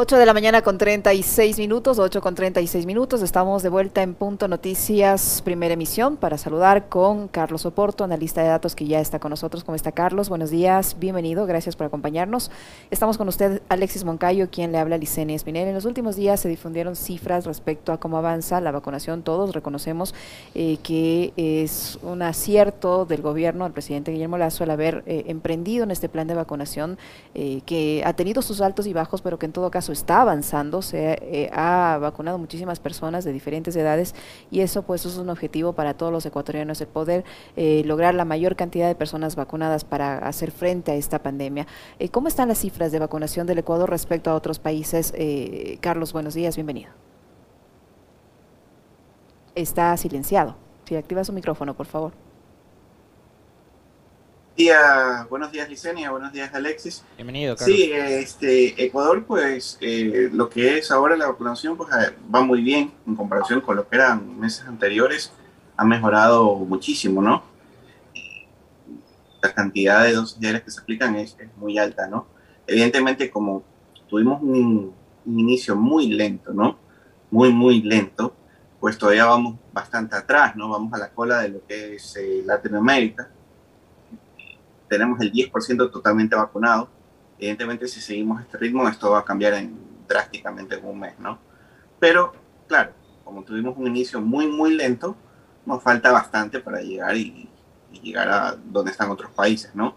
8 de la mañana con 36 minutos, 8 con 36 minutos. Estamos de vuelta en Punto Noticias, primera emisión, para saludar con Carlos Oporto, analista de datos que ya está con nosotros. ¿Cómo está Carlos? Buenos días, bienvenido, gracias por acompañarnos. Estamos con usted, Alexis Moncayo, quien le habla a Licenia Espinel. En los últimos días se difundieron cifras respecto a cómo avanza la vacunación. Todos reconocemos eh, que es un acierto del gobierno, del presidente Guillermo Lazo, al haber eh, emprendido en este plan de vacunación eh, que ha tenido sus altos y bajos, pero que en todo caso está avanzando, se eh, ha vacunado muchísimas personas de diferentes edades y eso pues es un objetivo para todos los ecuatorianos, el poder eh, lograr la mayor cantidad de personas vacunadas para hacer frente a esta pandemia. Eh, ¿Cómo están las cifras de vacunación del Ecuador respecto a otros países? Carlos, buenos días, bienvenido. Está silenciado. Si activa su micrófono, por favor buenos días Licenia, buenos días Alexis. Bienvenido, Carlos. Sí, este, Ecuador, pues eh, lo que es ahora la vacunación, pues eh, va muy bien en comparación con lo que eran meses anteriores. Ha mejorado muchísimo, ¿no? La cantidad de dosis diarias que se aplican es, muy alta, ¿no? Evidentemente, como tuvimos un, inicio muy lento, ¿no? Muy, muy lento, pues todavía vamos bastante atrás, ¿no? Vamos a la cola de lo que es eh, Latinoamérica tenemos el 10% totalmente vacunado. Evidentemente, si seguimos este ritmo, esto va a cambiar en, drásticamente en un mes, ¿no? Pero, claro, como tuvimos un inicio muy, muy lento, nos falta bastante para llegar y, llegar a donde están otros países, ¿no?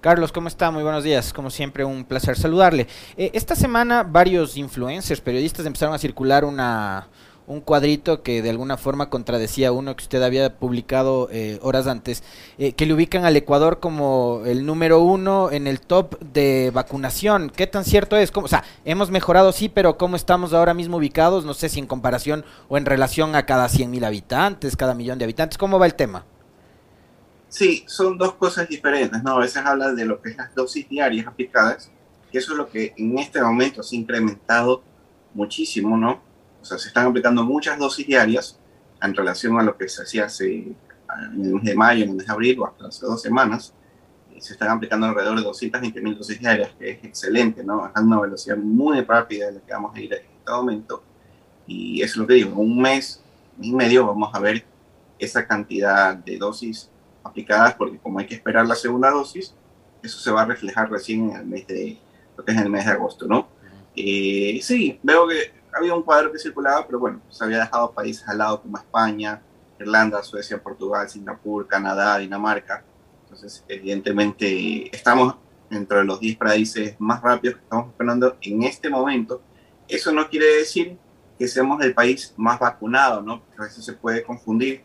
Carlos, ¿cómo está? Muy buenos días. Como siempre, un placer saludarle. Eh, esta semana varios influencers, periodistas empezaron a circular una, un cuadrito que de alguna forma contradecía uno que usted había publicado eh, horas antes, eh, que le ubican al Ecuador como el número uno en el top de vacunación. ¿Qué tan cierto es? ¿Cómo, o sea, hemos mejorado, sí, pero ¿cómo estamos ahora mismo ubicados? No sé si en comparación o en relación a cada 100 mil habitantes, cada millón de habitantes. ¿Cómo va el tema? Sí, son dos cosas diferentes, ¿no? A veces habla de lo que es las dosis diarias aplicadas, que eso es lo que en este momento se ha incrementado muchísimo, ¿no? O sea, se están aplicando muchas dosis diarias en relación a lo que se hacía hace en el mes de mayo, en el mes de abril o hasta hace dos semanas. Se están aplicando alrededor de 220 mil dosis diarias, que es excelente, ¿no? Es una velocidad muy rápida de la que vamos a ir en este momento. Y eso es lo que digo, en un mes, y medio vamos a ver esa cantidad de dosis aplicadas, porque como hay que esperar la segunda dosis, eso se va a reflejar recién en el mes de, lo que es en el mes de agosto, ¿no? Eh, sí, veo que había un cuadro que circulaba, pero bueno, se había dejado países al lado como España, Irlanda, Suecia, Portugal, Singapur, Canadá, Dinamarca. Entonces, evidentemente, estamos entre los 10 países más rápidos que estamos esperando en este momento. Eso no quiere decir que seamos el país más vacunado, ¿no? Porque a veces se puede confundir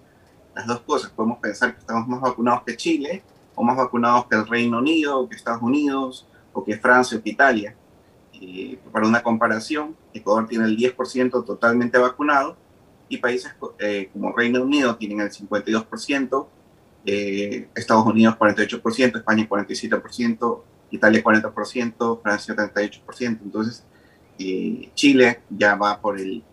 las dos cosas. Podemos pensar que estamos más vacunados que Chile, o más vacunados que el Reino Unido, o que Estados Unidos, o que Francia, o que Italia. Eh, para una comparación, Ecuador tiene el 10% totalmente vacunado y países eh, como Reino Unido tienen el 52%, eh, Estados Unidos 48%, España 47%, Italia 40%, Francia 38%. Entonces, Chile ya va por el,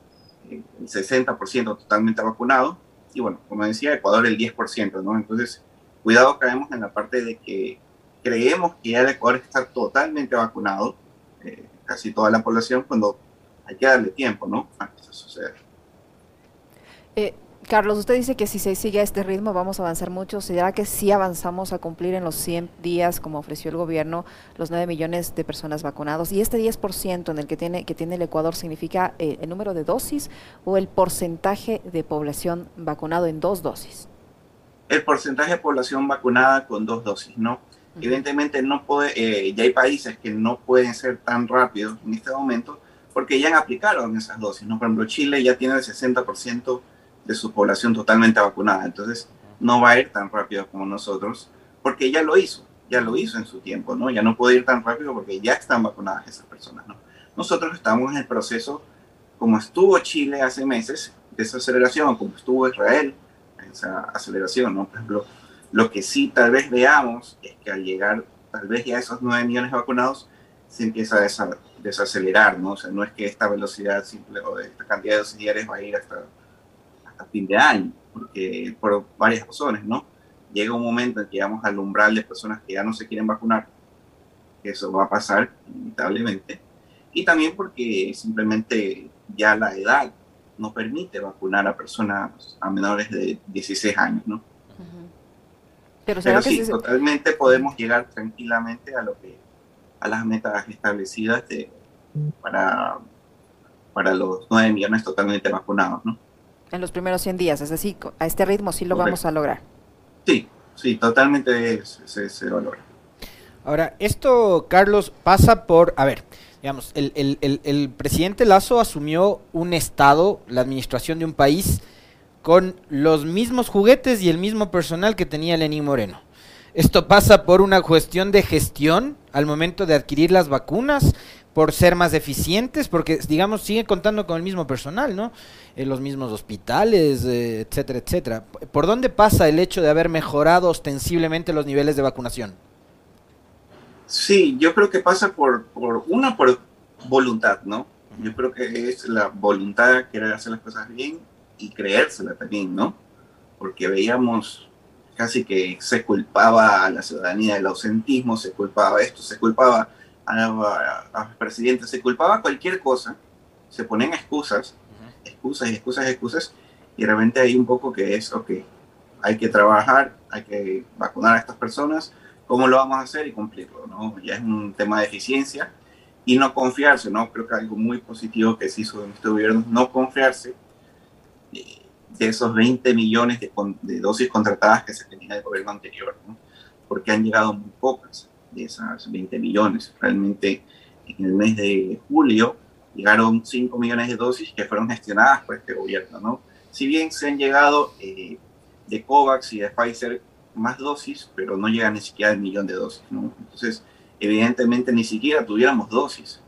el 60% totalmente vacunado y bueno, como decía, Ecuador el 10%, ¿no? Entonces, cuidado caemos en la parte de que creemos que ya Ecuador está totalmente vacunado, casi toda la población cuando hay que darle tiempo, ¿no? A que eso suceda. Eh, Carlos, usted dice que si se sigue a este ritmo vamos a avanzar mucho. ¿Será que si avanzamos a cumplir en los 100 días, como ofreció el gobierno, los 9 millones de personas vacunados? ¿Y este 10% en el que tiene, que tiene el Ecuador significa eh, el número de dosis o el porcentaje de población vacunado en dos dosis? El porcentaje de población vacunada con dos dosis, ¿no? Evidentemente no puede, eh, ya hay países que no pueden ser tan rápidos en este momento porque ya han aplicado esas dosis, ¿no? Por ejemplo, Chile ya tiene el 60% de su población totalmente vacunada, entonces no va a ir tan rápido como nosotros porque ya lo hizo, ya lo hizo en su tiempo, ¿no? Ya no puede ir tan rápido porque ya están vacunadas esas personas, ¿no? Nosotros estamos en el proceso, como estuvo Chile hace meses, de esa aceleración, como estuvo Israel, esa aceleración, ¿no? Por ejemplo, lo que sí tal vez veamos es que al llegar tal vez ya a esos 9 millones vacunados se empieza a desacelerar, ¿no? O sea, no es que esta velocidad simple o esta cantidad de dosis diarias va a ir hasta, hasta fin de año, porque por varias razones, ¿no? Llega un momento en que llegamos al umbral de personas que ya no se quieren vacunar, que eso va a pasar inevitablemente, y también porque simplemente ya la edad no permite vacunar a personas a menores de 16 años, ¿no? Pero, sí, totalmente podemos llegar tranquilamente a lo que a las metas establecidas de, para, para los 9 millones totalmente vacunados, ¿no? En los primeros 100 días, es decir, a este ritmo sí lo vamos a lograr. Sí, sí, totalmente se, se, logra. Ahora, esto, Carlos, pasa por, a ver, digamos, el, el, el, presidente Lazo asumió un Estado, la administración de un país, con los mismos juguetes y el mismo personal que tenía Lenín Moreno. Esto pasa por una cuestión de gestión al momento de adquirir las vacunas, por ser más eficientes, porque digamos sigue contando con el mismo personal, ¿no? En los mismos hospitales, eh, etcétera, etcétera. ¿Por dónde pasa el hecho de haber mejorado ostensiblemente los niveles de vacunación? Sí, yo creo que pasa por, por una por voluntad, ¿no? Yo creo que es la voluntad de querer hacer las cosas bien y creérsela también, ¿no? Porque veíamos casi que se culpaba a la ciudadanía del ausentismo, se culpaba esto, se culpaba a, los presidentes, se culpaba cualquier cosa, se ponen excusas, excusas y excusas y excusas, y realmente hay un poco que es, ok, hay que trabajar, hay que vacunar a estas personas, ¿cómo lo vamos a hacer y cumplirlo? ¿no? Ya es un tema de eficiencia y no confiarse, ¿no? Creo que algo muy positivo que se hizo en este gobierno, no confiarse de esos 20 millones de, dosis contratadas que se tenía del gobierno anterior, porque han llegado muy pocas de esas 20 millones. Realmente en el mes de julio llegaron 5 millones de dosis que fueron gestionadas por este gobierno. ¿no? Si bien se han llegado eh, de COVAX y de Pfizer más dosis, pero no llegan ni siquiera al millón de dosis. ¿no? Entonces, evidentemente ni siquiera tuviéramos dosis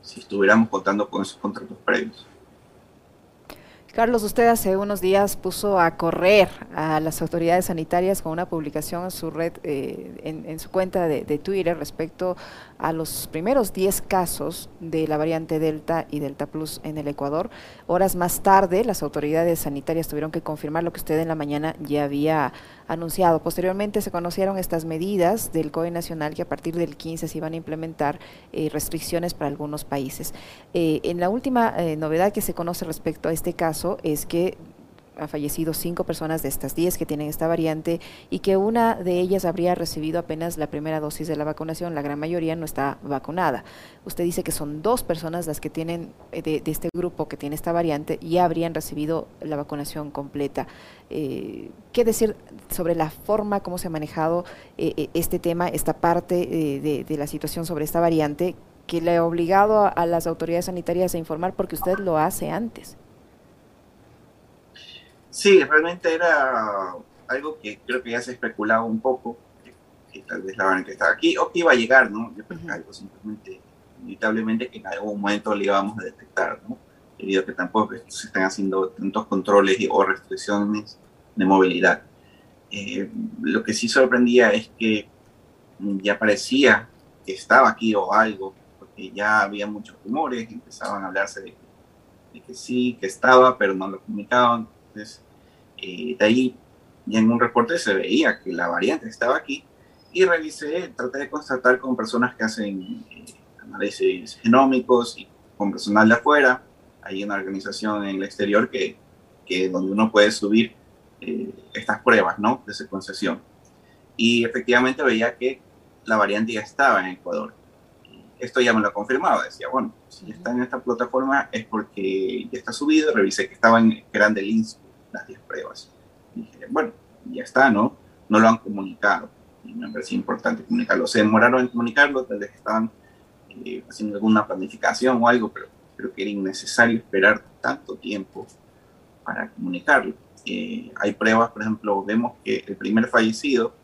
si estuviéramos contando con esos contratos previos. Carlos, usted hace unos días puso a correr a las autoridades sanitarias con una publicación en su red, eh, en, su cuenta de, Twitter respecto a los primeros 10 casos de la variante Delta y Delta Plus en el Ecuador. Horas más tarde, las autoridades sanitarias tuvieron que confirmar lo que usted en la mañana ya había anunciado. Posteriormente se conocieron estas medidas del COE Nacional que a partir del 15 se iban a implementar eh, restricciones para algunos países. Eh, en la última novedad que se conoce respecto a este caso, es que ha fallecido cinco personas de estas diez que tienen esta variante y que una de ellas habría recibido apenas la primera dosis de la vacunación, la gran mayoría no está vacunada. Usted dice que son dos personas las que tienen eh, de, este grupo que tiene esta variante y habrían recibido la vacunación completa. Eh, ¿Qué decir sobre la forma, cómo se ha manejado eh, este tema, esta parte de, la situación sobre esta variante que le ha obligado a las autoridades sanitarias a informar porque usted lo hace antes? Sí, realmente era algo que creo que ya se especulaba un poco, que, tal vez la variante estaba aquí, o que iba a llegar, ¿no? Yo creo que algo simplemente, inevitablemente, que en algún momento le íbamos a detectar, ¿no? Debido a que tampoco se están haciendo tantos controles o restricciones de movilidad. Eh, lo que sí sorprendía es que ya parecía que estaba aquí o algo, porque ya había muchos rumores, empezaban a hablarse de, de que sí, que estaba, pero no lo comunicaban entonces, eh, de ahí, ya en un reporte se veía que la variante estaba aquí y revisé, traté de constatar con personas que hacen eh, análisis genómicos y con personal de afuera. Hay una organización en el exterior que, que donde uno puede subir eh, estas pruebas ¿no? de secuenciación. Y efectivamente veía que la variante ya estaba en Ecuador. Esto ya me lo confirmaba. Decía, bueno, si está en esta plataforma es porque ya está subido. Revisé que estaba en grande INSPO las 10 pruebas. Y dije, bueno, ya está, ¿no? No lo han comunicado. Y me parecía importante comunicarlo. Se demoraron en comunicarlo, tal vez estaban eh, haciendo alguna planificación o algo, pero creo que era innecesario esperar tanto tiempo para comunicarlo. Eh, hay pruebas, por ejemplo, vemos que el primer fallecido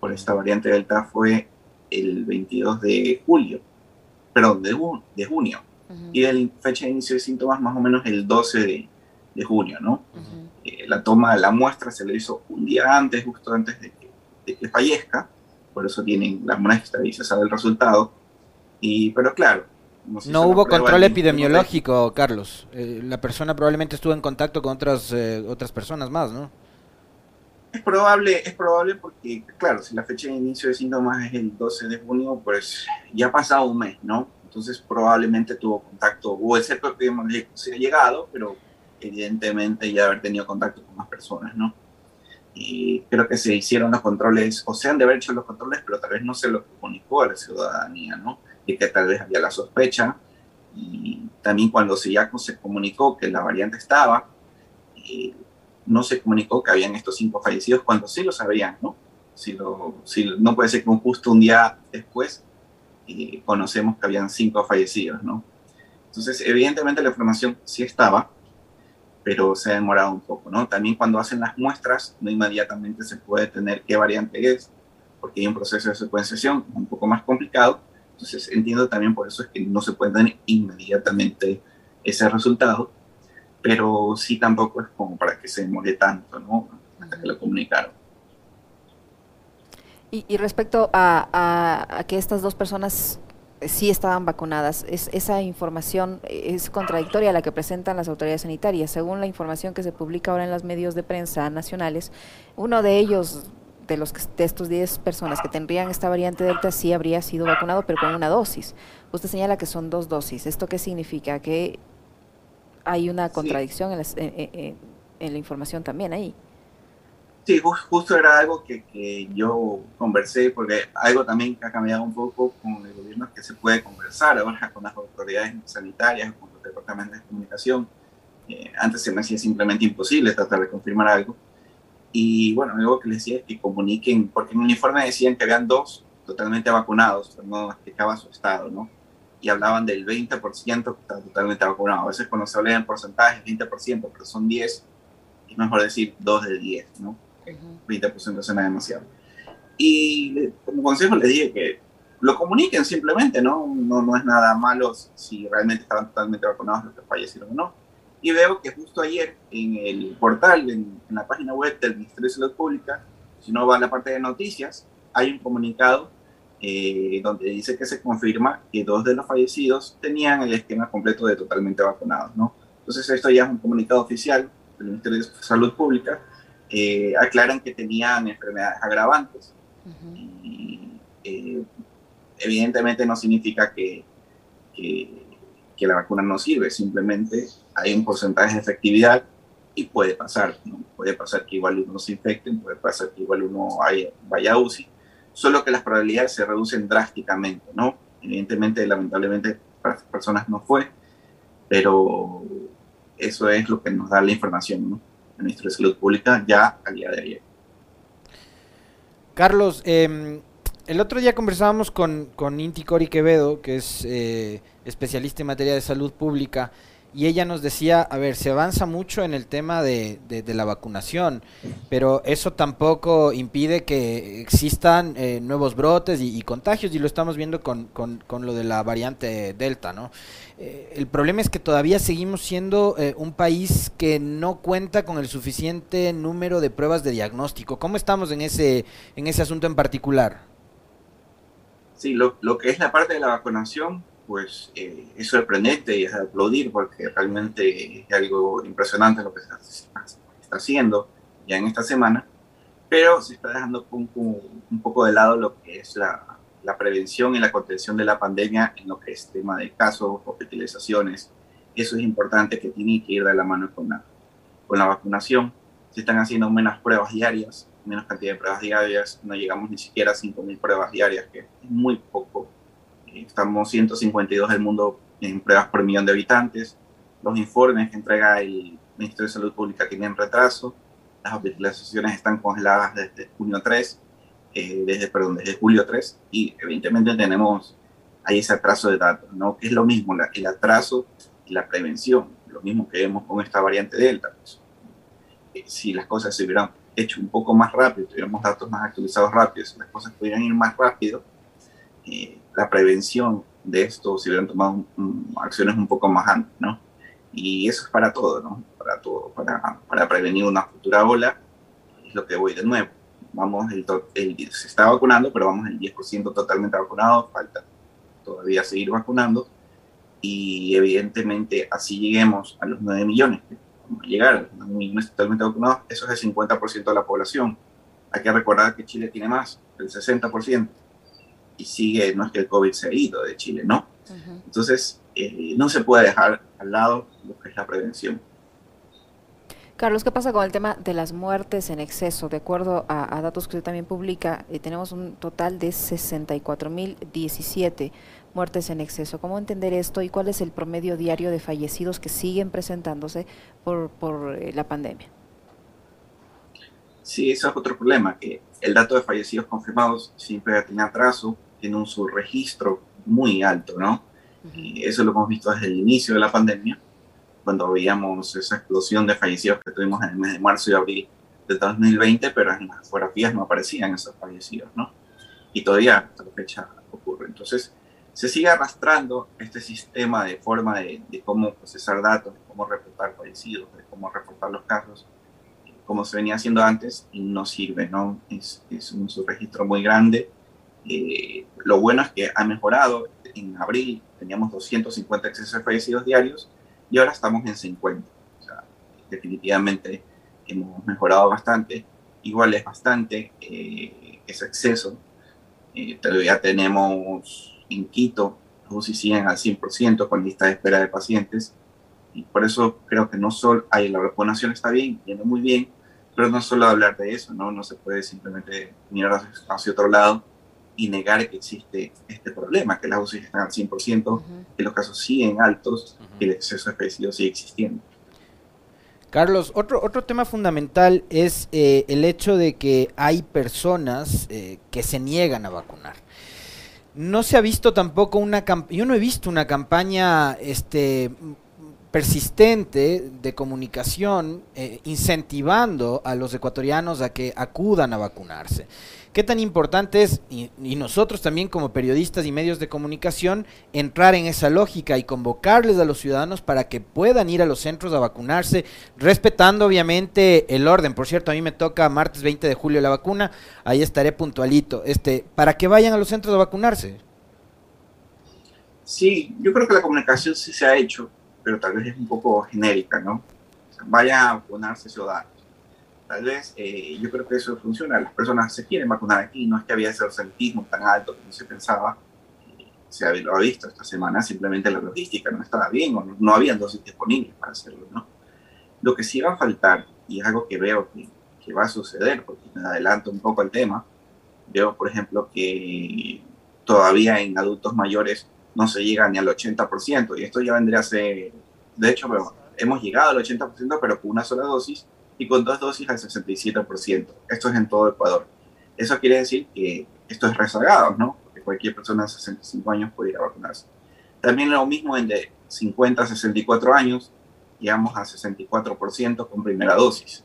por esta variante Delta fue el 22 de julio, perdón, de, de junio. Y el fecha de inicio de síntomas más o menos el 12 de, de junio, ¿no? Eh, la toma de la muestra se le hizo un día antes, justo antes de que, fallezca, por eso tienen la muestra y se sabe el resultado. Y, pero claro, no hubo control epidemiológico, Carlos. Eh, la persona probablemente estuvo en contacto con otras eh, otras personas más, ¿no? Es probable, es probable porque, claro, si la fecha de inicio de síntomas es el 12 de junio, pues ya ha pasado un mes, ¿no? Entonces probablemente tuvo contacto, o ese propio se ha llegado, pero evidentemente ya haber tenido contacto con más personas, ¿no? Y creo que se hicieron los controles, o se han de haber hecho los controles, pero tal vez no se lo comunicó a la ciudadanía, ¿no? Y que tal vez había la sospecha. Y también cuando se ya se comunicó que la variante estaba, eh, no se comunicó que habían estos cinco fallecidos cuando sí lo sabían, ¿no? Si lo, si, no puede ser que justo un día después eh, conocemos que habían cinco fallecidos, ¿no? Entonces, evidentemente la información sí estaba, pero se ha demorado un poco, ¿no? También cuando hacen las muestras, no inmediatamente se puede tener qué variante es, porque hay un proceso de secuenciación un poco más complicado. Entonces, entiendo también por eso es que no se puede tener inmediatamente ese resultado, pero sí tampoco es como para que se demore tanto, ¿no? Hasta que lo comunicaron. Y, respecto a, que estas dos personas sí estaban vacunadas, es, esa información es contradictoria a la que presentan las autoridades sanitarias. Según la información que se publica ahora en los medios de prensa nacionales, uno de ellos, de, los, de estos 10 personas que tendrían esta variante Delta, sí habría sido vacunado, pero con una dosis. Usted señala que son dos dosis. ¿Esto qué significa? Que hay una contradicción en, la información también ahí. Sí, justo era algo que, que, yo conversé, porque algo también que ha cambiado un poco con el gobierno es que se puede conversar ahora con las autoridades sanitarias, con los departamentos de comunicación. Eh, antes se me hacía simplemente imposible tratar de confirmar algo. Y bueno, algo que les decía es que comuniquen, porque en el uniforme decían que habían dos totalmente vacunados, pero no explicaba su estado, ¿no? y hablaban del 20% que está totalmente vacunado. A veces cuando se habla en porcentajes, 20%, pero son 10, es mejor decir 2 de 10, ¿no? 20% suena demasiado. Y como consejo les dije que lo comuniquen simplemente, ¿no? No, no es nada malo si realmente estaban totalmente vacunados los que fallecieron o no. Y veo que justo ayer en el portal, en, en la página web del Ministerio de Salud Pública, si no va a la parte de noticias, hay un comunicado eh, donde dice que se confirma que dos de los fallecidos tenían el esquema completo de totalmente vacunados, ¿no? Entonces esto ya es un comunicado oficial del Ministerio de Salud Pública, eh, aclaran que tenían enfermedades agravantes. y, eh, evidentemente no significa que, que, que, la vacuna no sirve, simplemente hay un porcentaje de efectividad y puede pasar, ¿no? Puede pasar que igual uno se infecte, puede pasar que igual uno vaya a UCI, solo que las probabilidades se reducen drásticamente, ¿no? Evidentemente, lamentablemente, para personas no fue, pero eso es lo que nos da la información, ¿no? El Ministerio de Salud Pública ya al día de ayer. Carlos, eh, el otro día conversábamos con, con Inti Cori Quevedo, que es eh, especialista en materia de salud pública, y ella nos decía, a ver, se avanza mucho en el tema de, de, la vacunación, pero eso tampoco impide que existan eh, nuevos brotes y, contagios, y lo estamos viendo con, con, con, lo de la variante Delta, ¿no? Eh, el problema es que todavía seguimos siendo eh, un país que no cuenta con el suficiente número de pruebas de diagnóstico. ¿Cómo estamos en ese, en ese asunto en particular? Sí, lo, lo que es la parte de la vacunación, pues eh, es sorprendente y es de aplaudir porque realmente es algo impresionante lo que se está, haciendo ya en esta semana, pero se está dejando un, un poco de lado lo que es la, la, prevención y la contención de la pandemia en lo que es tema de casos, hospitalizaciones. Eso es importante que tiene que ir de la mano con la, con la vacunación. Se están haciendo menos pruebas diarias, menos cantidad de pruebas diarias, no llegamos ni siquiera a 5.000 pruebas diarias, que es muy poco estamos 152 del mundo en pruebas por millón de habitantes. Los informes que entrega el Ministerio de Salud Pública tienen retraso. Las hospitalizaciones están congeladas desde junio 3, eh, desde, perdón, desde julio 3, y evidentemente tenemos ahí ese atraso de datos, ¿no? Que es lo mismo, el atraso y la prevención, lo mismo que vemos con esta variante Delta. Pues. Eh, si las cosas se hubieran hecho un poco más rápido, tuviéramos datos más actualizados rápidos, si las cosas pudieran ir más rápido, la prevención de esto si hubieran tomado acciones un poco más antes, ¿no? Y eso es para todo, ¿no? Para todo, para, para prevenir una futura ola, es lo que voy de nuevo. Vamos, el, el, se está vacunando, pero vamos el 10% totalmente vacunado, falta todavía seguir vacunando, y evidentemente así lleguemos a los 9 millones, vamos a llegar a los 9 millones totalmente vacunados, eso es el 50% de la población. Hay que recordar que Chile tiene más, el 60% y sigue, no es que el COVID se ha ido de Chile, no, Entonces, eh, no se puede dejar al lado lo que es la prevención. Carlos, ¿qué pasa con el tema de las muertes en exceso? De acuerdo a, datos que usted también publica, eh, tenemos un total de 64.017 muertes en exceso. ¿Cómo entender esto y cuál es el promedio diario de fallecidos que siguen presentándose por, por eh, la pandemia? Sí, ese es otro problema, que el dato de fallecidos confirmados siempre tiene atraso, tiene un subregistro muy alto, ¿no? y eso lo hemos visto desde el inicio de la pandemia cuando veíamos esa explosión de fallecidos que tuvimos en el mes de marzo y abril de 2020, pero en las fotografías no aparecían esos fallecidos, ¿no? Y todavía hasta la fecha ocurre. Entonces, se sigue arrastrando este sistema de forma de, cómo procesar datos, de cómo reportar fallecidos, de cómo reportar los casos, como se venía haciendo antes, y no sirve, ¿no? Es, es un subregistro muy grande. Eh, lo bueno es que ha mejorado. En abril teníamos 250 excesos fallecidos diarios y ahora estamos en 50. O sea, definitivamente hemos mejorado bastante. Igual es bastante eh, ese exceso. Eh, todavía tenemos en Quito los UCI siguen al 100% con lista de espera de pacientes. Y por eso creo que no solo hay la vacunación está bien, yendo muy bien, pero no solo hablar de eso, ¿no? No se puede simplemente mirar hacia otro lado y negar que existe este problema, que las UCI están al 100%, que los casos siguen altos, y el exceso de fallecidos sigue existiendo. Carlos, otro, otro tema fundamental es eh, el hecho de que hay personas eh, que se niegan a vacunar. No se ha visto tampoco una campaña, yo no he visto una campaña este, persistente de comunicación eh, incentivando a los ecuatorianos a que acudan a vacunarse. ¿Qué tan importante es, y, nosotros también como periodistas y medios de comunicación, entrar en esa lógica y convocarles a los ciudadanos para que puedan ir a los centros a vacunarse, respetando obviamente el orden? Por cierto, a mí me toca martes 20 de julio la vacuna, ahí estaré puntualito, este, para que vayan a los centros a vacunarse. Sí, yo creo que la comunicación sí se ha hecho, pero tal vez es un poco genérica, ¿no? vayan a vacunarse ciudadanos Tal vez eh, yo creo que eso funciona. Las personas se quieren vacunar aquí. No es que había ese ausentismo tan alto como se pensaba. Se lo ha visto esta semana. Simplemente la logística no estaba bien o no, no habían dosis disponibles para hacerlo. ¿no? Lo que sí va a faltar, y es algo que veo que, que va a suceder, porque me adelanto un poco al tema, veo, por ejemplo, que todavía en adultos mayores no se llega ni al 80%, y esto ya vendría a ser, de hecho, hemos llegado al 80%, pero con una sola dosis, y con dos dosis al 67%. Esto es en todo Ecuador. Eso quiere decir que esto es rezagado, ¿no? Porque cualquier persona de 65 años puede ir a vacunarse. También lo mismo en de 50 a 64 años, llegamos a 64% con primera dosis.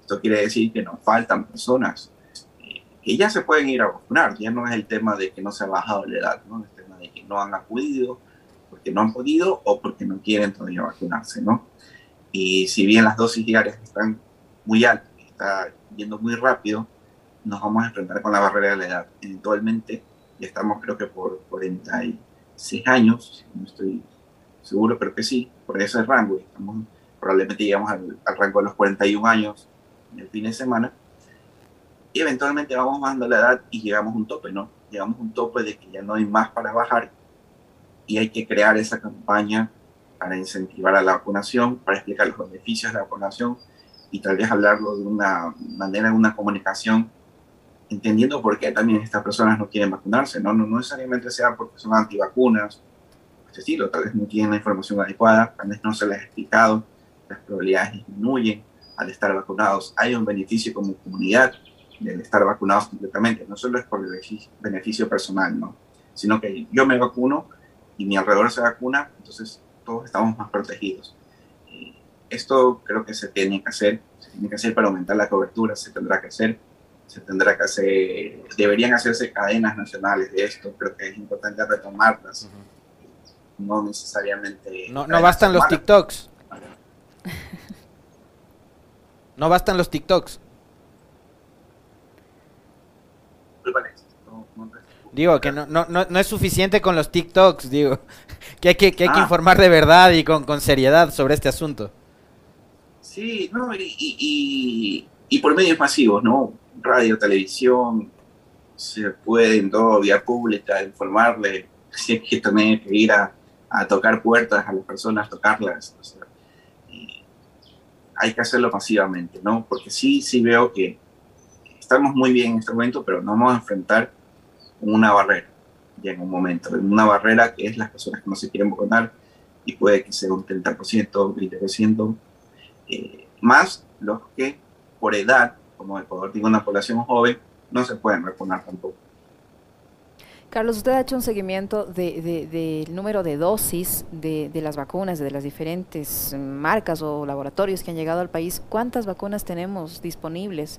Esto quiere decir que nos faltan personas eh, que ya se pueden ir a vacunar. Ya no es el tema de que no se ha bajado la edad, ¿no? El tema de que no han acudido porque no han podido o porque no quieren todavía vacunarse, ¿no? Y si bien las dosis diarias están muy altas, está yendo muy rápido, nos vamos a enfrentar con la barrera de la edad. Eventualmente, ya estamos creo que por 46 años, no estoy seguro, pero que sí, por ese rango. Estamos, probablemente llegamos al, rango de los 41 años en el fin de semana. Y eventualmente vamos bajando la edad y llegamos a un tope, ¿no? Llegamos a un tope de que ya no hay más para bajar y hay que crear esa campaña para incentivar a la vacunación, para explicar los beneficios de la vacunación y tal vez hablarlo de una manera, de una comunicación, entendiendo por qué también estas personas no quieren vacunarse, no, no, necesariamente sea porque son antivacunas, este estilo, tal vez no tienen la información adecuada, tal vez no se les ha explicado, las probabilidades disminuyen al estar vacunados, hay un beneficio como comunidad del estar vacunados completamente, no solo es por el beneficio personal, ¿no? sino que yo me vacuno y mi alrededor se vacuna, entonces todos estamos más protegidos. esto creo que se tiene que hacer, se tiene que hacer para aumentar la cobertura, se tendrá que hacer, se tendrá que hacer, deberían hacerse cadenas nacionales de esto, creo que es importante retomarlas, no necesariamente... No, no bastan los TikToks. No bastan los TikToks. Digo, que no, no, no, es suficiente con los TikToks, digo, que hay que, hay que ah. informar de verdad y con, con, seriedad sobre este asunto. Sí, no, y, y, y, por medios masivos, ¿no? Radio, televisión, se puede en todo vía pública informarle si hay que tener que ir a, tocar puertas a las personas, tocarlas. hay que hacerlo pasivamente, ¿no? Porque sí, sí veo que estamos muy bien en este momento, pero nos vamos a enfrentar una barrera, en un momento, una barrera que es las personas que no se quieren vacunar y puede que sea un 30%, 20%, eh, más los que por edad, como Ecuador tiene una población joven, no se pueden vacunar tampoco. Carlos, usted ha hecho un seguimiento del número de dosis de, las vacunas de las diferentes marcas o laboratorios que han llegado al país. ¿Cuántas vacunas tenemos disponibles?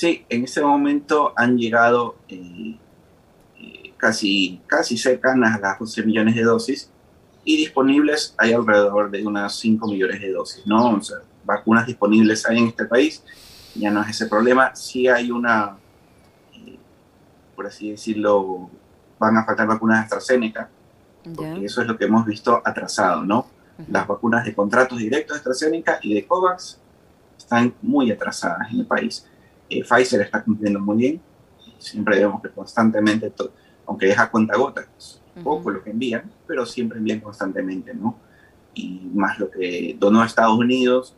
Sí, en este momento han llegado eh, eh, casi, casi cercanas a las 12 millones de dosis y disponibles hay alrededor de unas 5 millones de dosis, ¿no? O sea, vacunas disponibles hay en este país, ya no es ese problema. Sí hay una por así decirlo, van a faltar vacunas de AstraZeneca, porque eso es lo que hemos visto atrasado, ¿no? Las vacunas de contratos directos de AstraZeneca y de COVAX están muy atrasadas en el país. Eh, Pfizer está cumpliendo muy bien, siempre vemos que constantemente, aunque es a cuenta gota, poco lo que envían, pero siempre envían constantemente, ¿no? Y más lo que donó a Estados Unidos,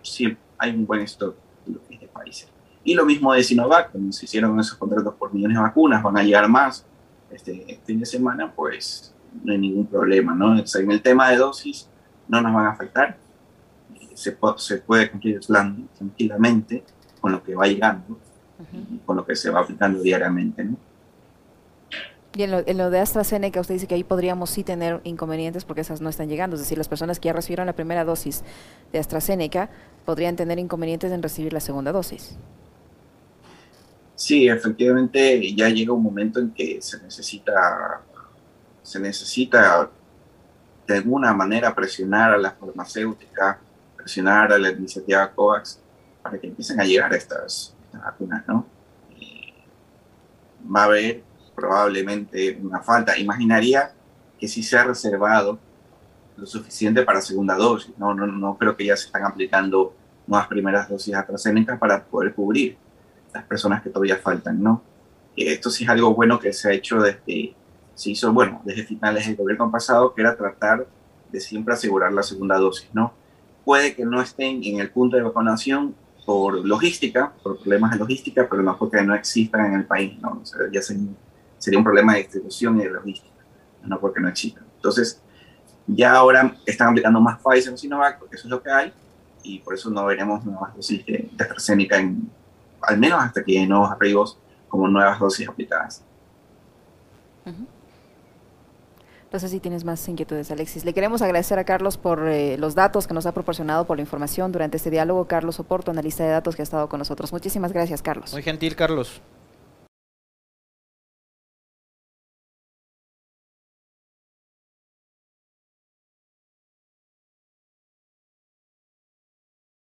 siempre hay un buen stock de lo que es de Pfizer. Y lo mismo de Sinovac, cuando se hicieron esos contratos por millones de vacunas, van a llegar más este fin de semana, pues no hay ningún problema, ¿no? en el tema de dosis no nos van a afectar, se, se puede cumplir el plan tranquilamente con lo que va llegando, con lo que se va aplicando diariamente, ¿no? Y en lo, en lo, de AstraZeneca, usted dice que ahí podríamos sí tener inconvenientes porque esas no están llegando. Es decir, las personas que ya recibieron la primera dosis de AstraZeneca podrían tener inconvenientes en recibir la segunda dosis. Sí, efectivamente ya llega un momento en que se necesita, se necesita de alguna manera presionar a la farmacéutica, presionar a la iniciativa COVAX para que empiecen a llegar estas, vacunas, ¿no? va a haber probablemente una falta. Imaginaría que sí se ha reservado lo suficiente para segunda dosis. No, no, no creo que ya se están aplicando nuevas primeras dosis AstraZeneca para poder cubrir las personas que todavía faltan, ¿no? esto sí es algo bueno que se ha hecho desde, se hizo, bueno, desde finales del gobierno pasado, que era tratar de siempre asegurar la segunda dosis, ¿no? Puede que no estén en el punto de vacunación por logística, por problemas de logística, pero no porque no existan en el país, ¿no? O sea, ya sería un problema de distribución y de logística, no porque no existan. Entonces, ya ahora están aplicando más Pfizer o Sinovac, porque eso es lo que hay, y por eso no veremos nuevas dosis de, de AstraZeneca en, al menos hasta que hay nuevos arribos como nuevas dosis aplicadas. No sé si tienes más inquietudes, Alexis. Le queremos agradecer a Carlos por eh, los datos que nos ha proporcionado, por la información durante este diálogo. Carlos Oporto, analista de datos que ha estado con nosotros. Muchísimas gracias, Carlos. Muy gentil, Carlos.